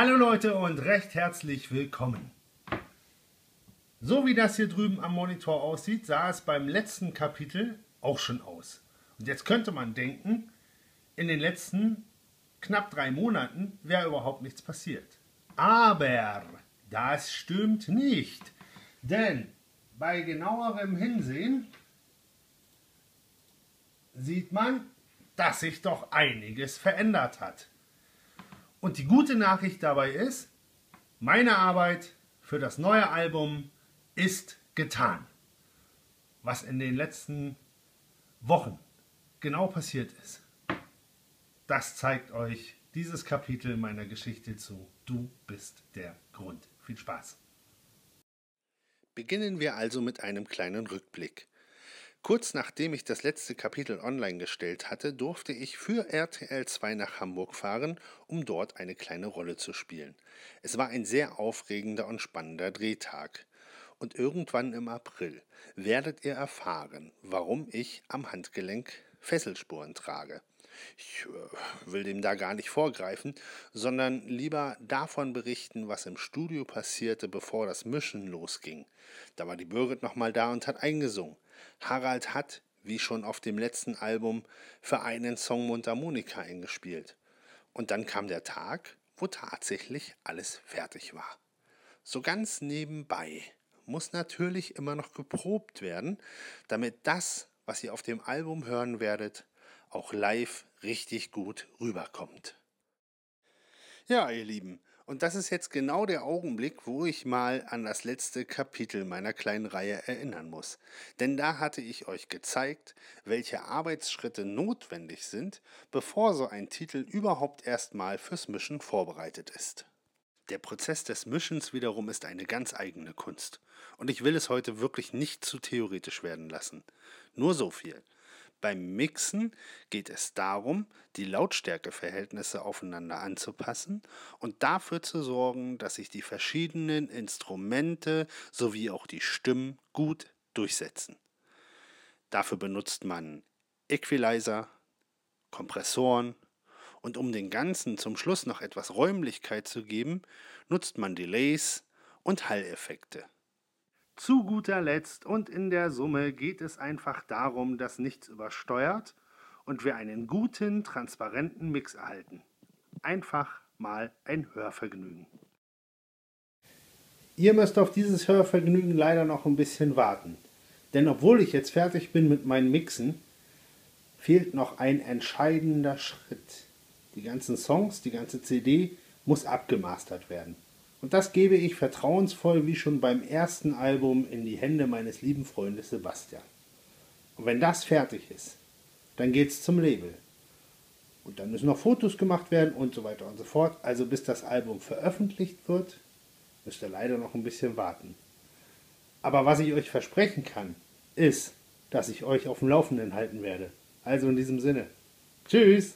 Hallo Leute und recht herzlich willkommen. So wie das hier drüben am Monitor aussieht, sah es beim letzten Kapitel auch schon aus. Und jetzt könnte man denken, in den letzten knapp drei Monaten wäre überhaupt nichts passiert. Aber das stimmt nicht. Denn bei genauerem Hinsehen sieht man, dass sich doch einiges verändert hat. Und die gute Nachricht dabei ist, meine Arbeit für das neue Album ist getan. Was in den letzten Wochen genau passiert ist, das zeigt euch dieses Kapitel meiner Geschichte zu Du bist der Grund. Viel Spaß. Beginnen wir also mit einem kleinen Rückblick. Kurz nachdem ich das letzte Kapitel online gestellt hatte, durfte ich für RTL 2 nach Hamburg fahren, um dort eine kleine Rolle zu spielen. Es war ein sehr aufregender und spannender Drehtag. Und irgendwann im April werdet ihr erfahren, warum ich am Handgelenk Fesselspuren trage. Ich äh, will dem da gar nicht vorgreifen, sondern lieber davon berichten, was im Studio passierte, bevor das Mischen losging. Da war die Birgit nochmal da und hat eingesungen. Harald hat, wie schon auf dem letzten Album, für einen Song Mundharmonika eingespielt. Und dann kam der Tag, wo tatsächlich alles fertig war. So ganz nebenbei muss natürlich immer noch geprobt werden, damit das, was ihr auf dem Album hören werdet, auch live richtig gut rüberkommt. Ja, ihr Lieben, und das ist jetzt genau der Augenblick, wo ich mal an das letzte Kapitel meiner kleinen Reihe erinnern muss. Denn da hatte ich euch gezeigt, welche Arbeitsschritte notwendig sind, bevor so ein Titel überhaupt erstmal fürs Mischen vorbereitet ist. Der Prozess des Mischens wiederum ist eine ganz eigene Kunst. Und ich will es heute wirklich nicht zu theoretisch werden lassen. Nur so viel. Beim Mixen geht es darum, die Lautstärkeverhältnisse aufeinander anzupassen und dafür zu sorgen, dass sich die verschiedenen Instrumente sowie auch die Stimmen gut durchsetzen. Dafür benutzt man Equalizer, Kompressoren und um den Ganzen zum Schluss noch etwas Räumlichkeit zu geben, nutzt man Delays und Halleffekte. Zu guter Letzt und in der Summe geht es einfach darum, dass nichts übersteuert und wir einen guten, transparenten Mix erhalten. Einfach mal ein Hörvergnügen. Ihr müsst auf dieses Hörvergnügen leider noch ein bisschen warten. Denn obwohl ich jetzt fertig bin mit meinen Mixen, fehlt noch ein entscheidender Schritt. Die ganzen Songs, die ganze CD muss abgemastert werden. Und das gebe ich vertrauensvoll wie schon beim ersten Album in die Hände meines lieben Freundes Sebastian. Und wenn das fertig ist, dann geht's zum Label. Und dann müssen noch Fotos gemacht werden und so weiter und so fort. Also bis das Album veröffentlicht wird, müsst ihr leider noch ein bisschen warten. Aber was ich euch versprechen kann, ist, dass ich euch auf dem Laufenden halten werde. Also in diesem Sinne. Tschüss!